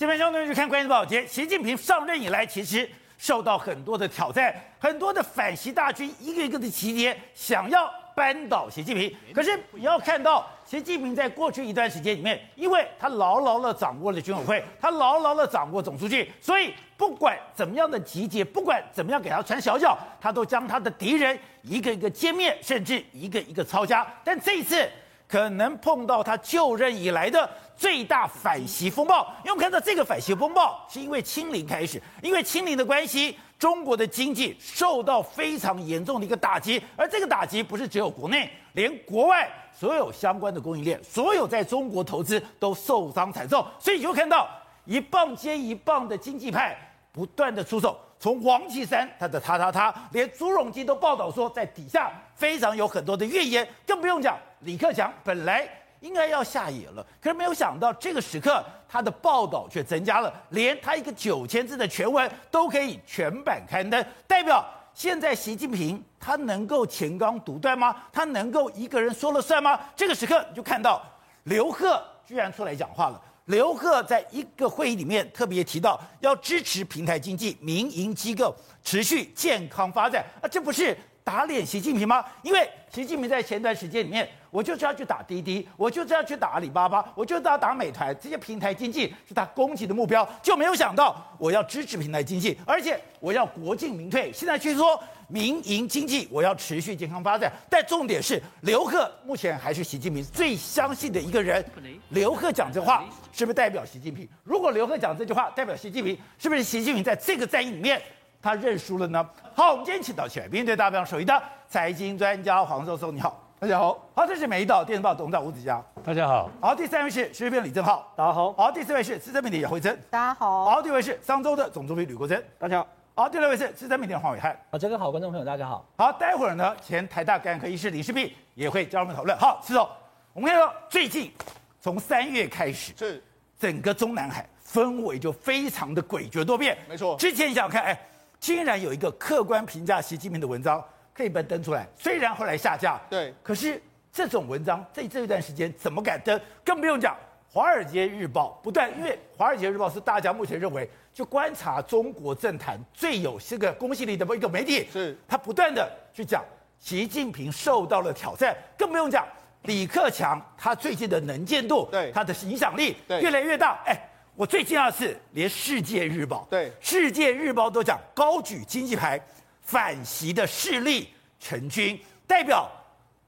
下面相对去看关键报节，习近平上任以来，其实受到很多的挑战，很多的反习大军一个一个的集结，想要扳倒习近平。可是你要看到，习近平在过去一段时间里面，因为他牢牢的掌握了军委会，他牢牢的掌握总书记，所以不管怎么样的集结，不管怎么样给他传小脚，他都将他的敌人一个一个歼灭，甚至一个一个抄家。但这一次，可能碰到他就任以来的最大反袭风暴，因为我们看到这个反袭风暴是因为清零开始，因为清零的关系，中国的经济受到非常严重的一个打击，而这个打击不是只有国内，连国外所有相关的供应链，所有在中国投资都受伤惨重，所以你就看到一棒接一棒的经济派不断的出手。从王岐山他的他他他，连朱镕基都报道说，在底下非常有很多的怨言，更不用讲李克强本来应该要下野了，可是没有想到这个时刻他的报道却增加了，连他一个九千字的全文都可以全版刊登，代表现在习近平他能够乾纲独断吗？他能够一个人说了算吗？这个时刻你就看到刘鹤居然出来讲话了。刘鹤在一个会议里面特别提到，要支持平台经济、民营机构持续健康发展啊，这不是打脸习近平吗？因为习近平在前段时间里面，我就是要去打滴滴，我就是要去打阿里巴巴，我就是要打美团，这些平台经济是他攻击的目标，就没有想到我要支持平台经济，而且我要国进民退。现在据说。民营经济，我要持续健康发展，但重点是刘鹤目前还是习近平最相信的一个人。刘鹤讲这话是不是代表习近平？如果刘鹤讲这句话代表习近平，是不是习近平在这个战役里面他认输了呢？好，我们今天请到起来，面对大表手一的财经专家黄教授，你好，大家好。好，这是美丽岛电视报董事长吴子嘉，大家好。好，第三位是时事评李正浩，大家好。好，第四位是资深媒体姚慧珍，大家好。好，第五位是商周的总主笔吕国珍，大家好。好，第六位是资深媒体黄伟汉。好，这个好，观众朋友大家好。好，待会儿呢，前台大感染科医师李世璧也会加入我们讨论。好，是哦，我们看到最近从三月开始，是整个中南海氛围就非常的诡谲多变。没错，之前你想看，哎，竟然有一个客观评价习近平的文章可以被登出来，虽然后来下架，对，可是这种文章在这一段时间怎么敢登？更不用讲。《华尔街日报》不断，因为《华尔街日报》是大家目前认为就观察中国政坛最有这个公信力的一个媒体，是他不断的去讲习近平受到了挑战，更不用讲李克强他最近的能见度，对他的影响力越来越大。哎，我最惊讶的是，连《世界日报》对《世界日报》都讲高举经济牌反习的势力成军，代表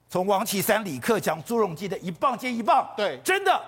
从王岐山、李克强、朱镕基的一棒接一棒，对，真的。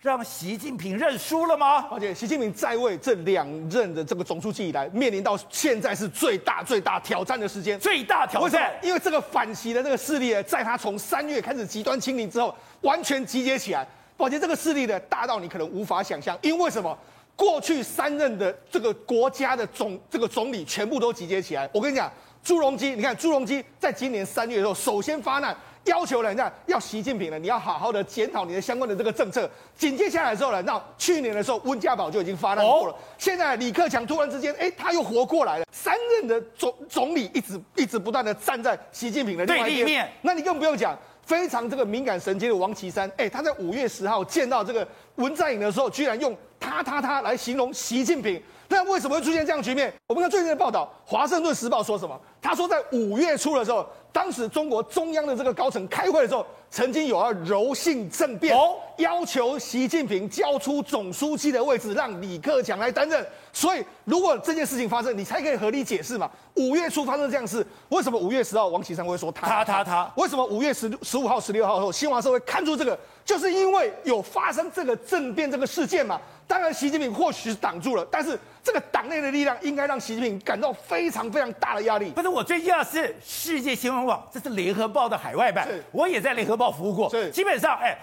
让习近平认输了吗？而且习近平在位这两任的这个总书记以来，面临到现在是最大最大挑战的时间。最大挑战，因为这个反习的这个势力，在他从三月开始极端清零之后，完全集结起来。而且这个势力呢，大到你可能无法想象。因为什么？过去三任的这个国家的总这个总理全部都集结起来。我跟你讲，朱镕基，你看朱镕基在今年三月的时候，首先发难。要求人家要习近平呢，你要好好的检讨你的相关的这个政策。紧接下来之后呢，那去年的时候温家宝就已经发难过了。现在李克强突然之间，哎，他又活过来了。三任的总总理一直一直不断的站在习近平的另外一边。那你更不用讲，非常这个敏感神经的王岐山，哎，他在五月十号见到这个文在寅的时候，居然用他他他来形容习近平。那为什么会出现这样的局面？我们看最近的报道，《华盛顿时报》说什么？他说在五月初的时候。当时中国中央的这个高层开会的时候，曾经有要柔性政变，要求习近平交出总书记的位置，让李克强来担任。所以，如果这件事情发生，你才可以合理解释嘛。五月初发生这样事，为什么五月十号王岐山会说他他他他？为什么五月十十五号、十六号后，新华社会看出这个？就是因为有发生这个政变这个事件嘛。当然，习近平或许是挡住了，但是这个党内的力量应该让习近平感到非常非常大的压力。不是，我最近要是世界新闻网，这是联合报的海外版，我也在联合报服务过。是，基本上，哎，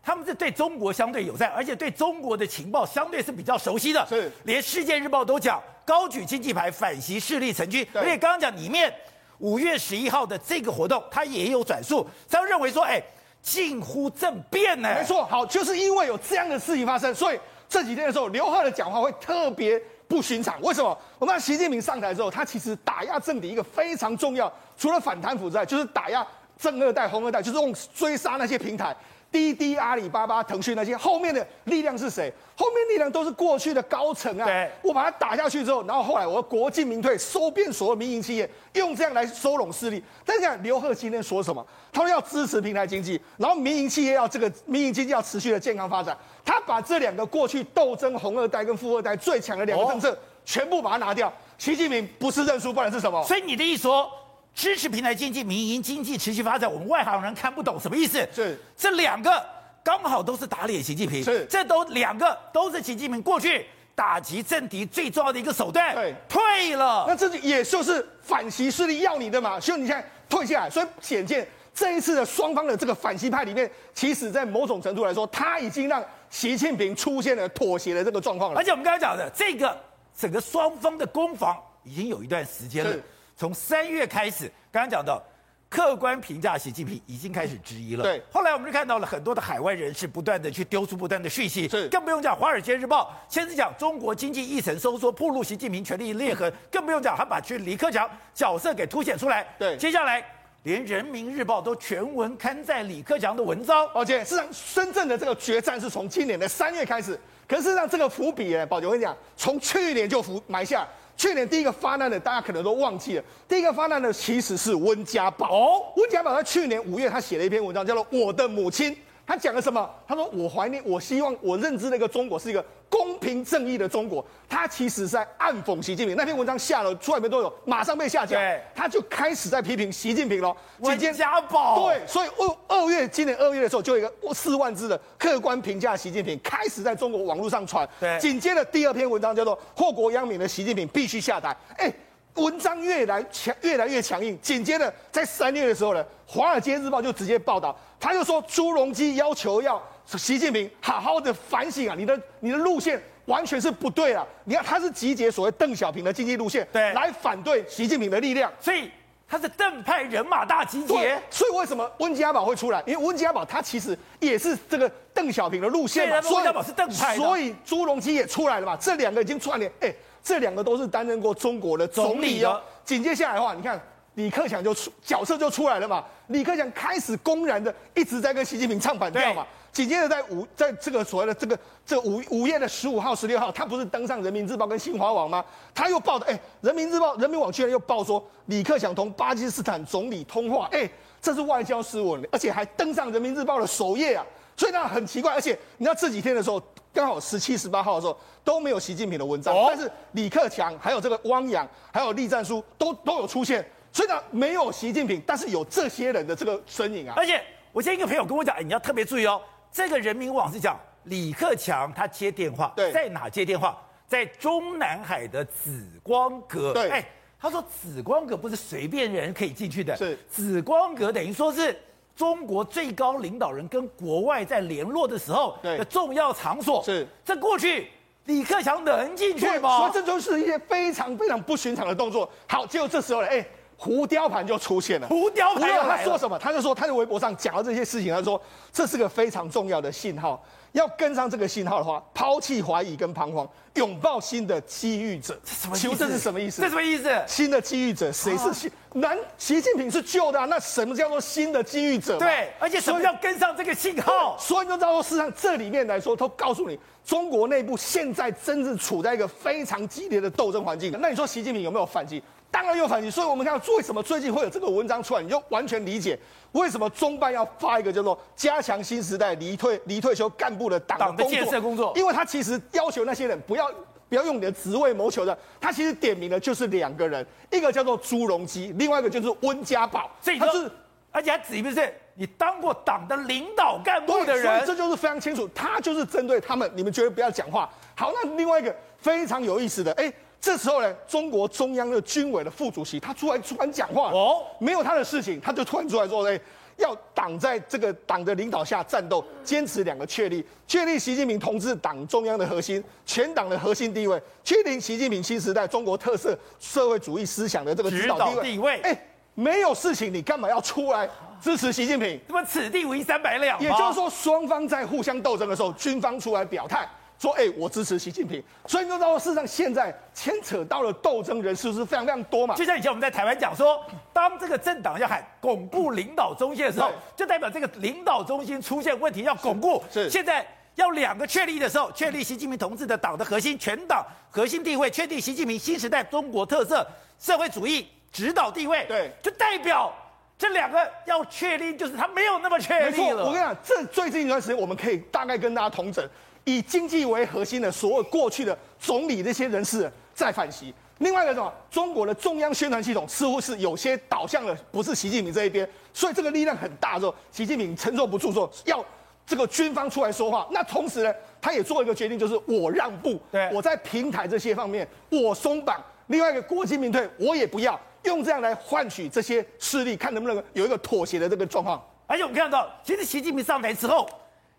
他们是对中国相对友善，而且对中国的情报相对是比较熟悉的。是，连世界日报都讲高举经济牌反习势力成军。而且刚刚讲里面五月十一号的这个活动，他也有转述，他认为说，哎，近乎政变呢。没错，好，就是因为有这样的事情发生，所以。这几天的时候，刘鹤的讲话会特别不寻常。为什么？我们看习近平上台之后，他其实打压政敌一个非常重要，除了反贪腐之外，就是打压正二代、红二代，就是用追杀那些平台。滴滴、阿里巴巴、腾讯那些后面的力量是谁？后面力量都是过去的高层啊。对，我把它打下去之后，然后后来我国进民退，收编所有民营企业，用这样来收拢势力。但是看刘鹤今天说什么？他说要支持平台经济，然后民营企业要这个民营经济要持续的健康发展。他把这两个过去斗争红二代跟富二代最强的两个政策，全部把它拿掉。习近平不是认输，不然是什么？所以你的意思说？支持平台经济、民营经济持续发展，我们外行人看不懂什么意思。是这两个刚好都是打脸习近平。是这都两个都是习近平过去打击政敌最重要的一个手段。对，退了。那这也就是反习势力要你的嘛，所以你现在退下来。所以显见这一次的双方的这个反习派里面，其实在某种程度来说，他已经让习近平出现了妥协的这个状况了。而且我们刚才讲的这个整个双方的攻防已经有一段时间了。从三月开始，刚刚讲到，客观评价习近平已经开始质疑了。对，后来我们就看到了很多的海外人士不断的去丢出不断的讯息，是，更不用讲《华尔街日报》先是讲中国经济一层收缩，暴露习近平权力裂痕，更不用讲他把去李克强角色给凸显出来。对，接下来连《人民日报》都全文刊载李克强的文章。而且事实上，深圳的这个决战是从今年的三月开始，可是事实上这个伏笔，宝杰我跟你讲，从去年就伏埋下。去年第一个发难的，大家可能都忘记了。第一个发难的其实是温家宝。哦，温家宝在去年五月，他写了一篇文章，叫做《我的母亲》。他讲了什么？他说：“我怀念，我希望，我认知那个中国是一个公平正义的中国。”他其实是在暗讽习近平。那篇文章下了出来没多久，马上被下架。对，他就开始在批评习近平了。温家宝。对，所以二二月，今年二月的时候，就有一个四万字的客观评价习近平，开始在中国网络上传。对，紧接着第二篇文章叫做“祸国殃民”的习近平必须下台。哎。文章越来强，越来越强硬。紧接着，在三月的时候呢，《华尔街日报》就直接报道，他就说朱镕基要求要习近平好好的反省啊，你的你的路线完全是不对了。你看，他是集结所谓邓小平的经济路线，对，来反对习近平的力量，所以他是邓派人马大集结。所以为什么温家宝会出来？因为温家宝他其实也是这个邓小平的路线嘛，温家宝是邓派，所以朱镕基也出来了嘛。这两个已经串联，哎。这两个都是担任过中国的总理哦。紧接下来的话，你看李克强就出角色就出来了嘛。李克强开始公然的一直在跟习近平唱反调嘛。紧接着在五在这个所谓的这个这五五月的十五号、十六号，他不是登上人民日报跟新华网吗？他又报的，哎，人民日报、人民网居然又报说李克强同巴基斯坦总理通话，哎，这是外交失文，而且还登上人民日报的首页啊。所以那很奇怪，而且你知道这几天的时候，刚好十七、十八号的时候都没有习近平的文章，但是李克强、还有这个汪洋、还有栗战书都都有出现。所以呢，没有习近平，但是有这些人的这个身影啊。而且我今天一个朋友跟我讲，哎，你要特别注意哦，这个人民网是讲李克强他接电话，对，在哪接电话？在中南海的紫光阁。对，哎，他说紫光阁不是随便人可以进去的，是紫光阁等于说是。中国最高领导人跟国外在联络的时候的重要场所，是这过去李克强能进去吗？所以这就是一些非常非常不寻常的动作。好，结果这时候呢，哎，胡雕盘就出现了。胡雕盘他说什么？他就说他在微博上讲了这些事情，他说这是个非常重要的信号。要跟上这个信号的话，抛弃怀疑跟彷徨，拥抱新的机遇者。什么意思？这是什么意思？这什么意思？新的机遇者，谁是新？南、啊、习近平是旧的、啊，那什么叫做新的机遇者？对，而且什么叫跟上这个信号？所以就照说，事实上这里面来说，都告诉你，中国内部现在真正处在一个非常激烈的斗争环境。那你说习近平有没有反击？当然有反击，所以我们看到为什么最近会有这个文章出来，你就完全理解为什么中办要发一个叫做“加强新时代离退离退休干部的党的建设工作”，因为他其实要求那些人不要不要用你的职位谋求的，他其实点名的就是两个人，一个叫做朱镕基，另外一个就是温家宝，所以他是而且还指明是你当过党的领导干部的人，这就是非常清楚，他就是针对他们，你们绝对不要讲话。好，那另外一个非常有意思的，哎。这时候呢，中国中央的军委的副主席他出来突然讲话哦，没有他的事情，他就突然出来说：“哎，要党在这个党的领导下战斗，坚持两个确立：确立习近平同志党中央的核心、全党的核心地位；确定习近平新时代中国特色社会主义思想的这个指导地位。”哎，没有事情，你干嘛要出来支持习近平？那么此地无银三百两。也就是说，双方在互相斗争的时候，军方出来表态。说，哎，我支持习近平。所以你就知道，事实上现在牵扯到了斗争人士是非常非常多嘛。就像以前我们在台湾讲说，当这个政党要喊巩固领导中心的时候，就代表这个领导中心出现问题要巩固。是现在要两个确立的时候，确立习近平同志的党的核心、全党核心地位，确定习近平新时代中国特色社会主义指导地位。对，就代表。这两个要确立，就是他没有那么确立了。我跟你讲，这最近一段时间，我们可以大概跟大家同整，以经济为核心的所有过去的总理这些人士在反击。另外一个什么，中国的中央宣传系统似乎是有些倒向了不是习近平这一边，所以这个力量很大之后，习近平承受不住，说要这个军方出来说话。那同时呢，他也做一个决定，就是我让步，对，我在平台这些方面我松绑。另外一个国进民退，我也不要。用这样来换取这些势力，看能不能有一个妥协的这个状况。而且我们看到，其实习近平上台之后，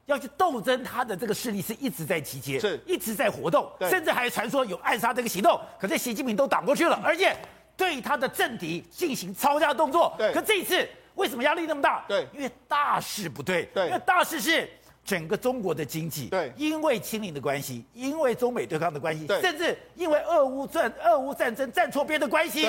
要去斗争他的这个势力是一直在集结，是一直在活动，甚至还传说有暗杀这个行动。可是习近平都挡过去了，而且对他的政敌进行抄家动作。对，可这一次为什么压力那么大？对，因为大势不对。对，因为大势是整个中国的经济。对，因为清零的关系，因为中美对抗的关系，甚至因为俄乌战、俄乌战争站错边的关系。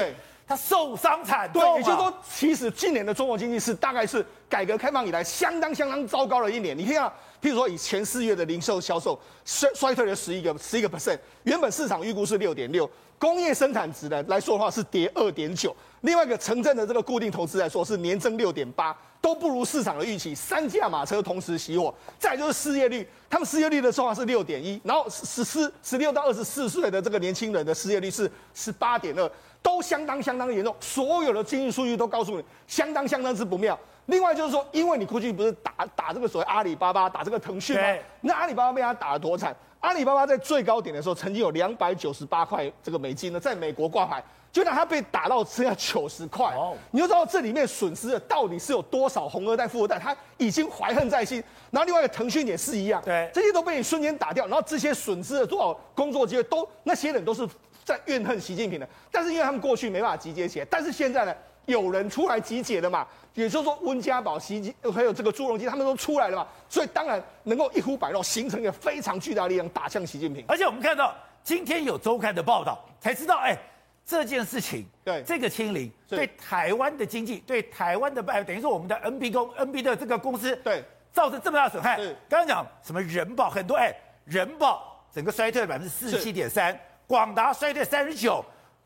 对。他受伤惨重，对，也就是说，其实今年的中国经济是大概是改革开放以来相当相当糟糕的一年。你看啊，譬如说以前四月的零售销售衰衰退了十一个十一个 percent，原本市场预估是六点六，工业生产值呢来说的话是跌二点九，另外一个城镇的这个固定投资来说是年增六点八，都不如市场的预期，三驾马车同时熄火。再就是失业率，他们失业率的说法是六点一，然后十四十六到二十四岁的这个年轻人的失业率是十八点二。都相当相当严重，所有的经济数据都告诉你，相当相当之不妙。另外就是说，因为你过去不是打打这个所谓阿里巴巴，打这个腾讯吗？那阿里巴巴被他打得多惨？阿里巴巴在最高点的时候，曾经有两百九十八块这个美金呢，在美国挂牌，就让它被打到剩下九十块。哦，你就知道这里面损失的到底是有多少红二代、富二代，他已经怀恨在心。然后另外一个腾讯也是一样，对，这些都被你瞬间打掉，然后这些损失了多少工作机会，都那些人都是。在怨恨习近平的，但是因为他们过去没办法集结起来，但是现在呢，有人出来集结了嘛，也就是说温家宝、习近还有这个朱镕基他们都出来了嘛，所以当然能够一呼百诺，形成一个非常巨大的力量打向习近平。而且我们看到今天有周刊的报道，才知道，哎，这件事情，对。这个清零对台湾的经济，对台湾的等于说我们的 NB 公 NB 的这个公司，对。造成这么大损害。刚刚讲什么人保很多，哎，人保整个衰退了百分之四十七点三。广达衰退三十九，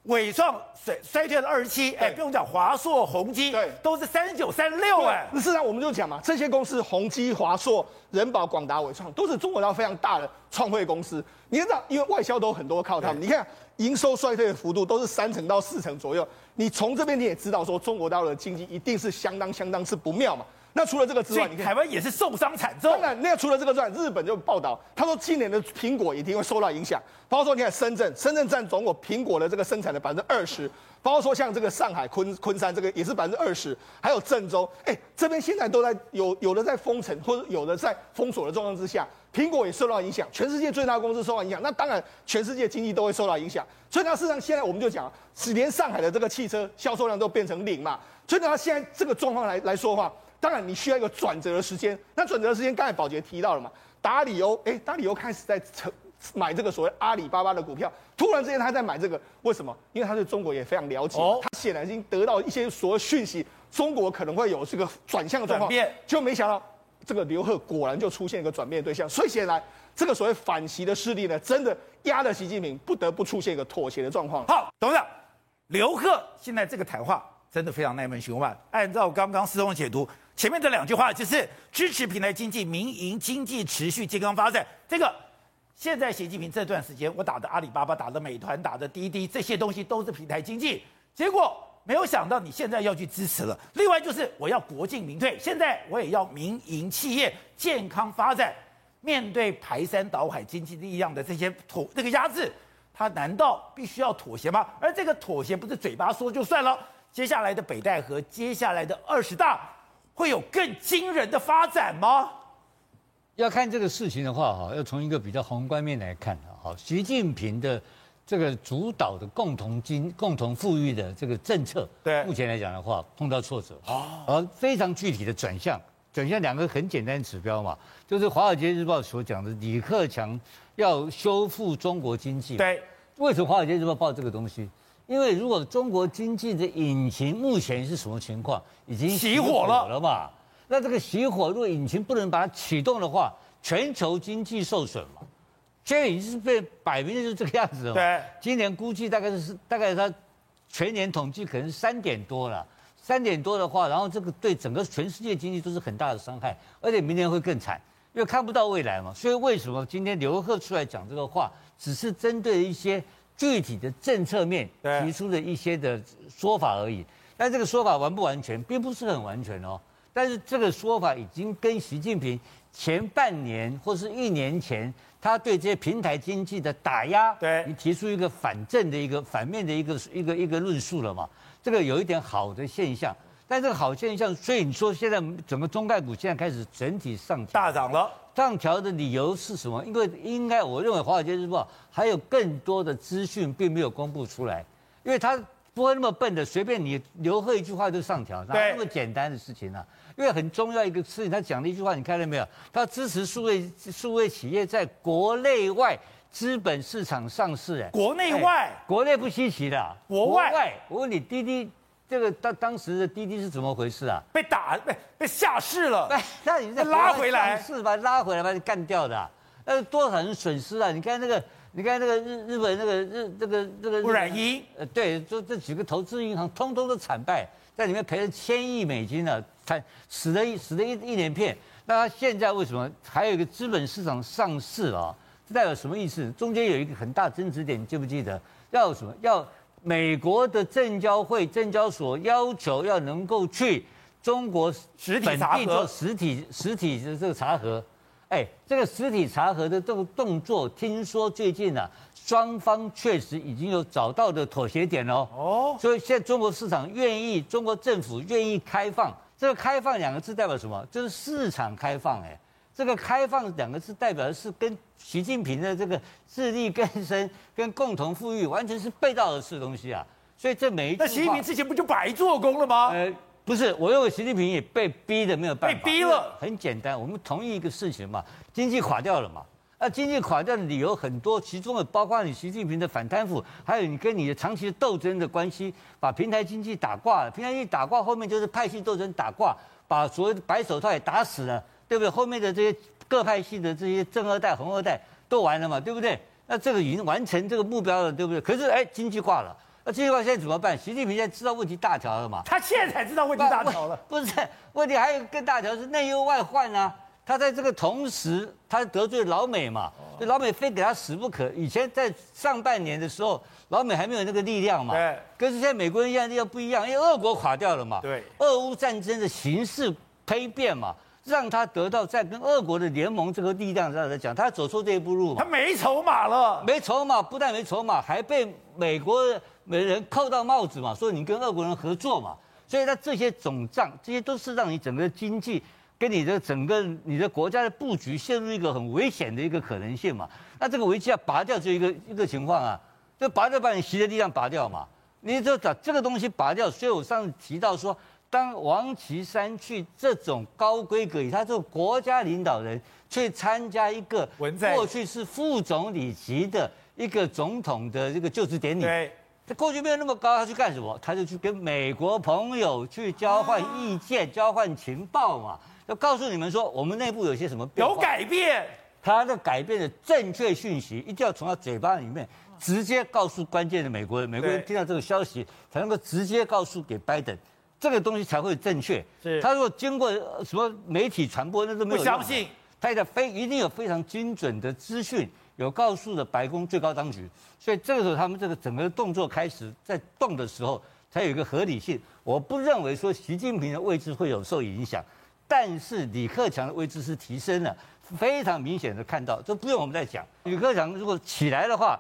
伟创衰衰退了二十七，哎，不用讲，华硕、宏基，对，都是三十九、三十六，哎，那事实上我们就讲嘛，这些公司，宏基、华硕、人保、广达、伟创，都是中国大陆非常大的创汇公司。你知道，因为外销都很多靠他们，你看营收衰退的幅度都是三成到四成左右。你从这边你也知道，说中国大陆的经济一定是相当相当是不妙嘛。那除了这个之外，你看台湾也是受伤惨重。当然，那除了这个之外，日本就报道，他说今年的苹果一定会受到影响。包括说，你看深圳，深圳占总国苹果的这个生产的百分之二十。包括说，像这个上海昆昆山，这个也是百分之二十。还有郑州，哎，这边现在都在有有的在封城，或者有的在封锁的状况之下，苹果也受到影响。全世界最大的公司受到影响，那当然全世界经济都会受到影响。所以，它事实上现在我们就讲，是连上海的这个汽车销售量都变成零嘛。所以，它现在这个状况来来说的话。当然，你需要一个转折的时间。那转折的时间，刚才宝杰提到了嘛？达里欧，哎，达里欧开始在成买这个所谓阿里巴巴的股票。突然之间，他在买这个，为什么？因为他对中国也非常了解。哦，他显然已经得到一些所谓讯息，中国可能会有这个转向的状况。变，就没想到这个刘鹤果然就出现一个转变的对象。所以显然，这个所谓反习的势力呢，真的压得习近平不得不出现一个妥协的状况。好，董事长，刘鹤现在这个谈话真的非常耐闷寻万。按照刚刚思彤解读。前面这两句话就是支持平台经济、民营经济持续健康发展。这个现在习近平这段时间，我打的阿里巴巴、打的美团、打的滴滴，这些东西都是平台经济。结果没有想到你现在要去支持了。另外就是我要国进民退，现在我也要民营企业健康发展。面对排山倒海经济力量的这些妥这个压制，他难道必须要妥协吗？而这个妥协不是嘴巴说就算了。接下来的北戴河，接下来的二十大。会有更惊人的发展吗？要看这个事情的话，哈，要从一个比较宏观面来看，哈，习近平的这个主导的共同经、共同富裕的这个政策，对，目前来讲的话，碰到挫折，而非常具体的转向，讲一下两个很简单的指标嘛，就是《华尔街日报》所讲的李克强要修复中国经济。对，为什么《华尔街日报》报这个东西？因为如果中国经济的引擎目前是什么情况？已经熄火了嘛？那这个熄火，如果引擎不能把它启动的话，全球经济受损嘛？现在已经是被摆明的就是这个样子了。对，今年估计大概是大概它全年统计可能是三点多了，三点多的话，然后这个对整个全世界经济都是很大的伤害，而且明年会更惨，因为看不到未来嘛。所以为什么今天刘鹤出来讲这个话，只是针对一些具体的政策面提出的一些的说法而已。但这个说法完不完全，并不是很完全哦。但是这个说法已经跟习近平前半年或是一年前他对这些平台经济的打压，对，你提出一个反正的一个反面的一个一个一个论述了嘛？这个有一点好的现象，但这个好现象，所以你说现在整个中概股现在开始整体上调，大涨了。上调的理由是什么？因为应该我认为《华尔街日报》还有更多的资讯并没有公布出来，因为他。不会那么笨的，随便你刘鹤一句话就上调，哪那么简单的事情呢、啊？因为很重要一个事情，他讲了一句话，你看到没有？他支持数位数位企业在国内外资本市场上市。哎，国内外，国内不稀奇的，国外。国外，我问你，滴滴这个当当时的滴滴是怎么回事啊？被打被被下市了。哎，那你再拉回来是吧？拉回来把你干掉的、啊，那多少人损失啊？你看那个。你看那个日日本那个日这个这个污染一，呃对，就这几个投资银行通通都惨败，在里面赔了千亿美金呢、啊，惨死了一死了一一连片。那他现在为什么还有一个资本市场上市啊？这代表什么意思？中间有一个很大增值点，你记不记得？要什么？要美国的证交会证交所要求要能够去中国实体查核，实体实体的这个查核。哎，这个实体查核的这个动作，听说最近呢、啊，双方确实已经有找到的妥协点哦。哦，所以现在中国市场愿意，中国政府愿意开放。这个“开放”两个字代表什么？就是市场开放。哎，这个“开放”两个字代表的是跟习近平的这个自力更生、跟共同富裕完全是背道而驰的东西啊。所以这每一，那习近平之前不就白做工了吗？呃不是，我认为习近平也被逼的没有办法。被逼了，很简单，我们同意一个事情嘛，经济垮掉了嘛。那经济垮掉的理由很多，其中的包括你习近平的反贪腐，还有你跟你的长期的斗争的关系，把平台经济打挂了。平台经济打挂后面就是派系斗争打挂，把所谓的白手套也打死了，对不对？后面的这些各派系的这些正二代、红二代都完了嘛，对不对？那这个已经完成这个目标了，对不对？可是哎，经济挂了。那这句话现在怎么办？习近平现在知道问题大条了嘛？他现在才知道问题大条了。不 是，问题还有更大条是内忧外患啊！他在这个同时，他得罪老美嘛？就老美非给他死不可。以前在上半年的时候，老美还没有那个力量嘛？对。可是现在美国人现在力量不一样，因为俄国垮掉了嘛？对。俄乌战争的形势丕变嘛，让他得到在跟俄国的联盟这个力量上来讲，他走出这一步路嘛？他没筹码了。没筹码，不但没筹码，还被美国。美人扣到帽子嘛，说你跟俄国人合作嘛，所以他这些总账，这些都是让你整个经济跟你的整个你的国家的布局陷入一个很危险的一个可能性嘛。那这个危机要拔掉，就一个一个情况啊，就拔掉把你习的力量拔掉嘛。你就把这个东西拔掉。所以我上次提到说，当王岐山去这种高规格，以他这个国家领导人去参加一个过去是副总理级的一个总统的这个就职典礼。他过去没有那么高，他去干什么？他就去跟美国朋友去交换意见、交换情报嘛。要告诉你们说，我们内部有些什么变化，有改变。他的改变的正确讯息，一定要从他嘴巴里面直接告诉关键的美国人。美国人听到这个消息，才能够直接告诉给拜登，这个东西才会正确。是。他如果经过什么媒体传播，那都没有。不相信。他的非一定有非常精准的资讯。有告诉了白宫最高当局，所以这个时候他们这个整个动作开始在动的时候，才有一个合理性。我不认为说习近平的位置会有受影响，但是李克强的位置是提升了，非常明显的看到，这不用我们再讲。李克强如果起来的话，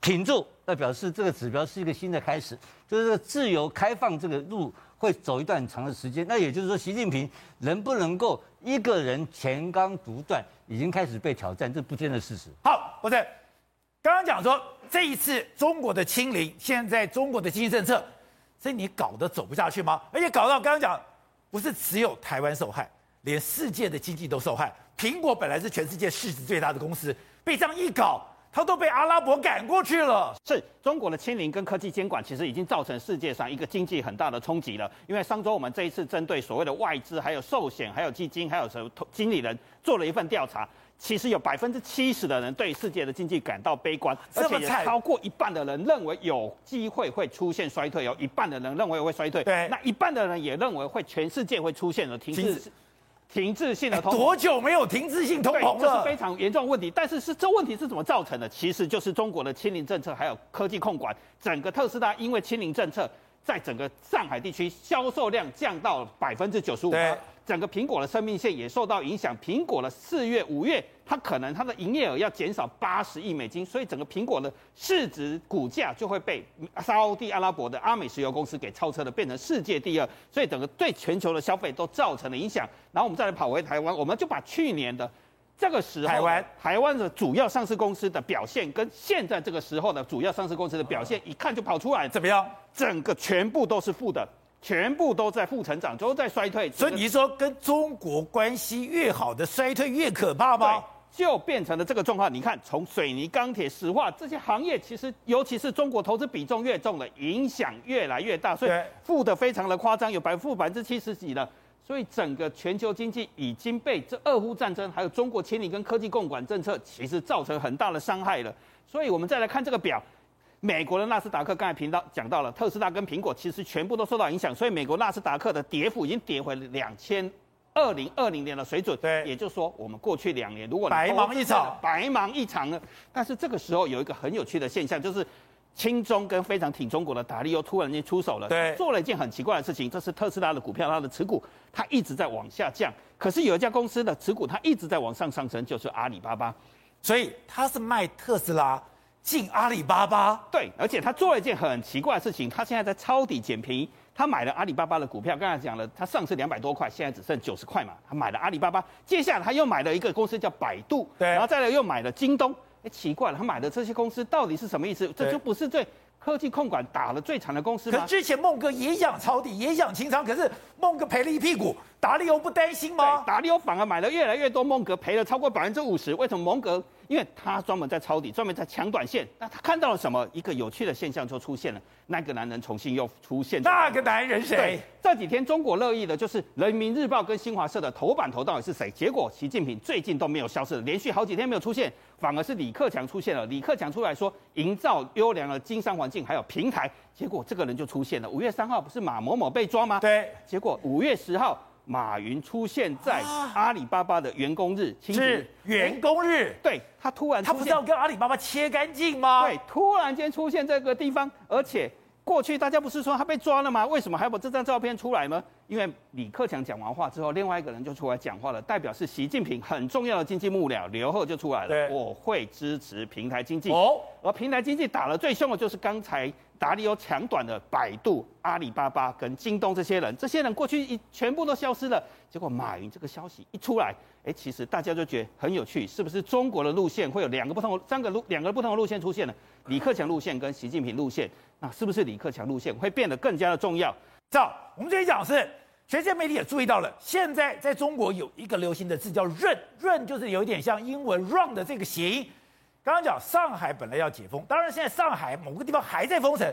挺住，那表示这个指标是一个新的开始，就是自由开放这个路会走一段很长的时间。那也就是说，习近平能不能够一个人前刚独断？已经开始被挑战，这不见得事实。好，不是刚刚讲说，这一次中国的清零，现在中国的经济政策，所以你搞得走不下去吗？而且搞到刚刚讲，不是只有台湾受害，连世界的经济都受害。苹果本来是全世界市值最大的公司，被这样一搞，它都被阿拉伯赶过去了。是中国的清零跟科技监管，其实已经造成世界上一个经济很大的冲击了。因为上周我们这一次针对所谓的外资、还有寿险、还有基金、还有什么经理人做了一份调查。其实有百分之七十的人对世界的经济感到悲观，而且也超过一半的人认为有机会会出现衰退，有一半的人认为会衰退。对，那一半的人也认为会全世界会出现了停滞停滞性的通膨。多久没有停滞性通膨了？这是非常严重的问题。但是是这问题是怎么造成的？其实就是中国的清零政策还有科技控管。整个特斯拉因为清零政策，在整个上海地区销售量降到百分之九十五。整个苹果的生命线也受到影响。苹果的四月、五月，它可能它的营业额要减少八十亿美金，所以整个苹果的市值股价就会被沙乌地阿拉伯的阿美石油公司给超车了，变成世界第二。所以整个对全球的消费都造成了影响。然后我们再来跑回台湾，我们就把去年的这个时候台湾台湾的主要上市公司的表现，跟现在这个时候的主要上市公司的表现，一看就跑出来怎么样？整个全部都是负的。全部都在负成长，都在衰退。所以你说跟中国关系越好的衰退越可怕吗？对，就变成了这个状况。你看，从水泥、钢铁、石化这些行业，其实尤其是中国投资比重越重了，影响越来越大。所以负的非常的夸张，有百负百分之七十几了。所以整个全球经济已经被这俄乌战争，还有中国清零跟科技共管政策，其实造成很大的伤害了。所以我们再来看这个表。美国的纳斯达克刚才频道讲到了，特斯拉跟苹果其实全部都受到影响，所以美国纳斯达克的跌幅已经跌回两千二零二零年的水准。对，也就是说，我们过去两年如果白忙一场，白忙一场呢。但是这个时候有一个很有趣的现象，就是亲中跟非常挺中国的达利又突然间出手了，对，做了一件很奇怪的事情，这是特斯拉的股票，它的持股它一直在往下降，可是有一家公司的持股它一直在往上上升，就是阿里巴巴，所以它是卖特斯拉。进阿里巴巴，对，而且他做了一件很奇怪的事情，他现在在抄底捡便宜，他买了阿里巴巴的股票，刚才讲了，他上次两百多块，现在只剩九十块嘛，他买了阿里巴巴，接下来他又买了一个公司叫百度，对，然后再来又买了京东，哎，奇怪了，他买的这些公司到底是什么意思？这就不是最科技控管打了最惨的公司吗？可之前孟哥也想抄底，也想清仓，可是孟哥赔了一屁股，达利欧不担心吗？达利欧反而买了越来越多，孟哥赔了超过百分之五十，为什么孟哥？因为他专门在抄底，专门在抢短线。那他看到了什么？一个有趣的现象就出现了。那个男人重新又出现。那个男人谁？这几天中国热议的就是《人民日报》跟新华社的头版头到底是谁？结果习近平最近都没有消失，连续好几天没有出现，反而是李克强出现了。李克强出来说，营造优良的经商环境还有平台。结果这个人就出现了。五月三号不是马某某被抓吗？对。结果五月十号。马云出现在阿里巴巴的员工日，是员工日，对，他突然，他不是要跟阿里巴巴切干净吗？对，突然间出现这个地方，而且过去大家不是说他被抓了吗？为什么还要把这张照片出来呢？因为李克强讲完话之后，另外一个人就出来讲话了，代表是习近平很重要的经济幕僚刘鹤就出来了，我会支持平台经济哦，而平台经济打得最凶的就是刚才。达利欧抢短的百度、阿里巴巴跟京东这些人，这些人过去一全部都消失了。结果马云这个消息一出来，哎，其实大家就觉得很有趣，是不是中国的路线会有两个不同的、三个路、两个不同的路线出现了？李克强路线跟习近平路线，那是不是李克强路线会变得更加的重要？这样，我们这里讲是，全世界媒体也注意到了，现在在中国有一个流行的字叫“润”，“润”就是有一点像英文 “run” 的这个谐音。刚刚讲上海本来要解封，当然现在上海某个地方还在封城，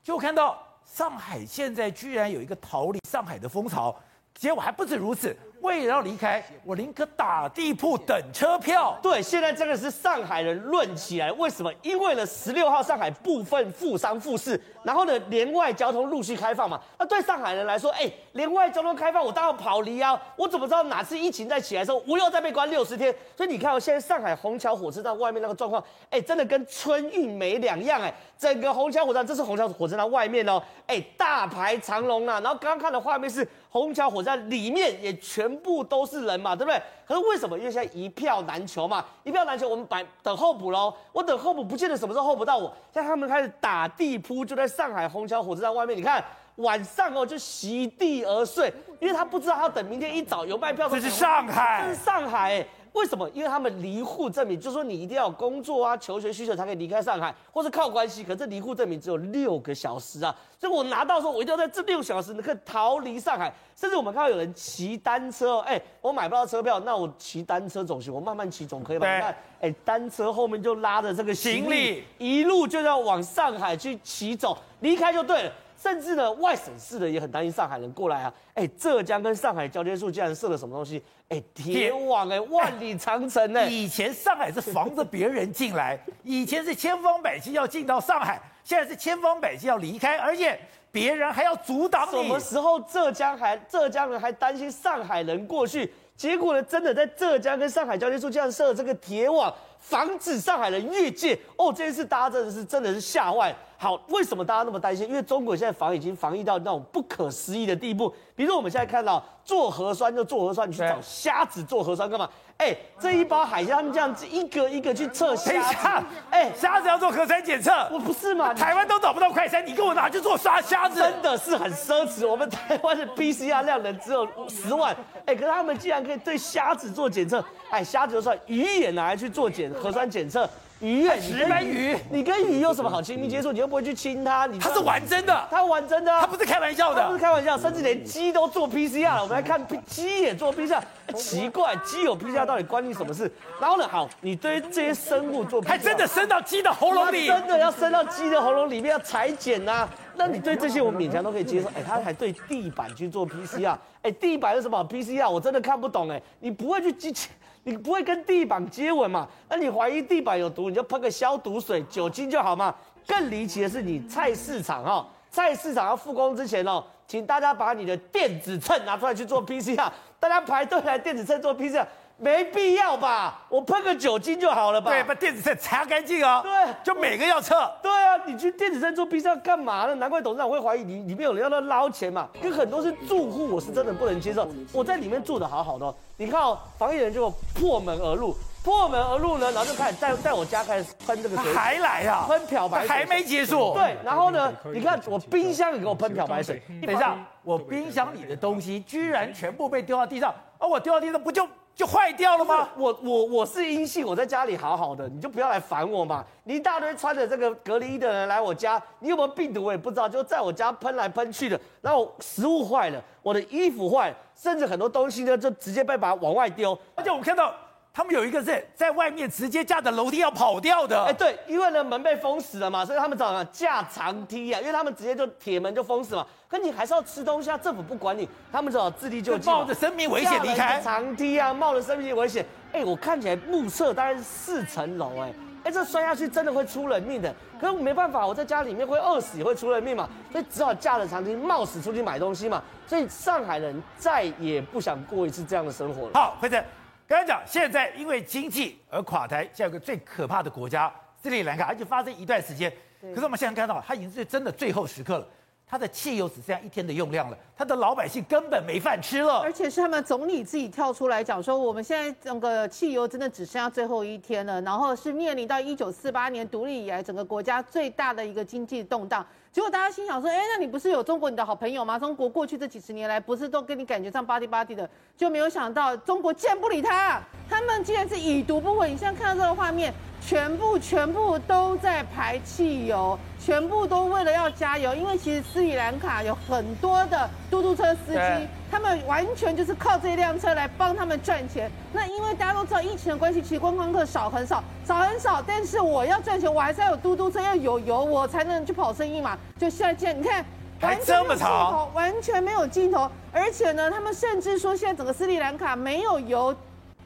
就看到上海现在居然有一个逃离上海的风潮，结果还不止如此。为了要离开，我宁可打地铺等车票。对，现在真的是上海人论起来，为什么？因为了十六号上海部分复商复市，然后呢，连外交通陆续开放嘛。那对上海人来说，哎，连外交通开放，我当然跑离啊！我怎么知道哪次疫情再起来的时候，我又再被关六十天？所以你看，现在上海虹桥火车站外面那个状况，哎，真的跟春运没两样哎！整个虹桥火车站，这是虹桥火车站外面哦，哎，大排长龙啊！然后刚刚看的画面是虹桥火车站里面也全。全部都是人嘛，对不对？可是为什么？因为现在一票难求嘛，一票难求，我们摆等候补喽。我等候补，不见得什么时候候补到我。现在他们开始打地铺，就在上海虹桥火车站外面。你看晚上哦，就席地而睡，因为他不知道他要等明天一早有卖票。这是上海，这是上海。为什么？因为他们离沪证明，就是说你一定要有工作啊、求学需求才可以离开上海，或是靠关系。可这离沪证明只有六个小时啊，所以我拿到的时候，我一定要在这六小时能够逃离上海。甚至我们看到有人骑单车，哎，我买不到车票，那我骑单车总行，我慢慢骑总可以吧？你看，哎，单车后面就拉着这个行李，行李一路就要往上海去骑走，离开就对了。甚至呢，外省市的也很担心上海人过来啊。哎，浙江跟上海交接处竟然设了什么东西？哎，铁网哎，万里长城哎。以前上海是防着别人进来，以前是千方百计要进到上海，现在是千方百计要离开，而且别人还要阻挡你。什么时候浙江还浙江人还担心上海人过去？结果呢，真的在浙江跟上海交接处竟然设了这个铁网，防止上海人越界。哦，这件事大家真的是真的是吓坏。好，为什么大家那么担心？因为中国现在防已经防疫到那种不可思议的地步。比如说我们现在看到做核酸就做核酸，你去找虾子做核酸干嘛？哎，这一包海鲜他们这样子一个一个去测虾子。哎，虾子要做核酸检测，我不是嘛？台湾都找不到快筛，你给我拿去做杀虾子，真的是很奢侈。我们台湾的 PCR 量能只有十万，哎，可是他们竟然可以对虾子做检测。哎，虾子就算鱼也拿来去做检核酸检测。鱼啊，石斑鱼，你跟鱼有什么好亲密接触？你又不会去亲它，你他是玩真的，它玩真的，它不是开玩笑的，他不是开玩笑，甚至连鸡都做 PCR 了。我们来看鸡也做 PCR，奇怪，鸡有 PCR 到底关你什么事？然后呢，好，你对这些生物做 PCR，还真的伸到鸡的喉咙里，真的要伸到鸡的喉咙里面要裁剪呐。那你对这些我们勉强都可以接受。哎，他还对地板去做 PCR，哎，地板有什么好 PCR？我真的看不懂哎，你不会去机器。你不会跟地板接吻嘛？那你怀疑地板有毒，你就喷个消毒水、酒精就好嘛。更离奇的是，你菜市场哦，菜市场要复工之前哦，请大家把你的电子秤拿出来去做 PCR，大家排队来电子秤做 PCR。没必要吧？我喷个酒精就好了吧？对，把电子秤擦干净哦。对，就每个要测。对啊，你去电子秤做 PCR 干嘛呢？难怪董事长会怀疑你里面有人要在捞钱嘛。跟很多是住户，我是真的不能接受。我在里面住的好好的哦，你看哦，防疫人就破门而入，破门而入呢，然后就开始在在我家开始喷这个水，还来啊？喷漂白水，还没结束。对，然后呢，你看我冰箱也给我喷漂白水。等一下，我冰箱里的东西居然全部被丢到地上，而我丢到地上不就？就坏掉了吗？我我我是阴性，我在家里好好的，你就不要来烦我嘛。你一大堆穿着这个隔离衣的人来我家，你有没有病毒我也不知道，就在我家喷来喷去的。然后食物坏了，我的衣服坏了，甚至很多东西呢就直接被把它往外丢。而且我们看到。他们有一个是在外面直接架着楼梯要跑掉的，哎，对，因为呢门被封死了嘛，所以他们找了架长梯啊，因为他们直接就铁门就封死嘛，可你还是要吃东西啊，政府不管你，他们只好自力救济，冒着生命危险离开。长梯啊，冒着生命危险，哎，我看起来目测大概是四层楼，哎，哎，这摔下去真的会出人命的，可是我没办法，我在家里面会饿死也会出人命嘛，所以只好架着长梯冒死出去买东西嘛，所以上海人再也不想过一次这样的生活了。好，辉正。刚才讲，现在因为经济而垮台，现在有个最可怕的国家斯里兰卡，而且发生一段时间。可是我们现在看到，它已经是真的最后时刻了。它的汽油只剩下一天的用量了，它的老百姓根本没饭吃了。而且是他们总理自己跳出来讲说，我们现在整个汽油真的只剩下最后一天了，然后是面临到一九四八年独立以来整个国家最大的一个经济动荡。结果大家心想说，哎，那你不是有中国你的好朋友吗？中国过去这几十年来不是都跟你感觉上巴蒂巴蒂的，就没有想到中国竟然不理他，他们竟然是已读不回。你现在看到这个画面。全部全部都在排汽油，全部都为了要加油，因为其实斯里兰卡有很多的嘟嘟车司机，他们完全就是靠这辆车来帮他们赚钱。那因为大家都知道疫情的关系，其实观光客少很少，少很少。但是我要赚钱，我还是要有嘟嘟车，要有油，我才能去跑生意嘛。就现在见，你看，还这么长，完全没有尽头。而且呢，他们甚至说，现在整个斯里兰卡没有油，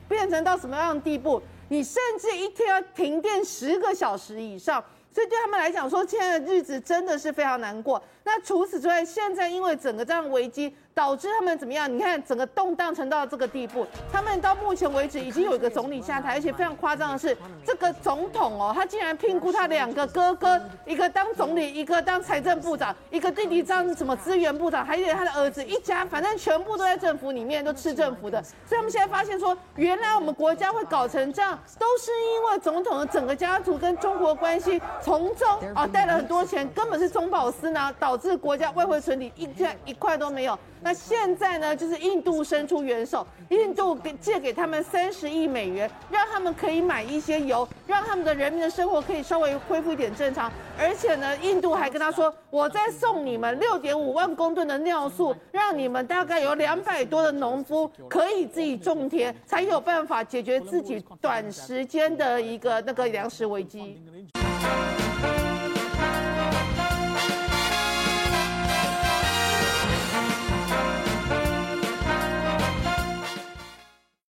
变成到什么样的地步？你甚至一天要停电十个小时以上，所以对他们来讲，说现在的日子真的是非常难过。那除此之外，现在因为整个这样危机。导致他们怎么样？你看整个动荡成到这个地步，他们到目前为止已经有一个总理下台，而且非常夸张的是，这个总统哦，他竟然聘雇他两个哥哥，一个当总理，一个当财政部长，一个弟弟当什么资源部长，还有他的儿子，一家反正全部都在政府里面，都吃政府的。所以他们现在发现说，原来我们国家会搞成这样，都是因为总统的整个家族跟中国关系从中啊带了很多钱，根本是中饱私囊，导致国家外汇存底一块一块都没有。那现在呢，就是印度伸出援手，印度给借给他们三十亿美元，让他们可以买一些油，让他们的人民的生活可以稍微恢复一点正常。而且呢，印度还跟他说，我再送你们六点五万公吨的尿素，让你们大概有两百多的农夫可以自己种田，才有办法解决自己短时间的一个那个粮食危机。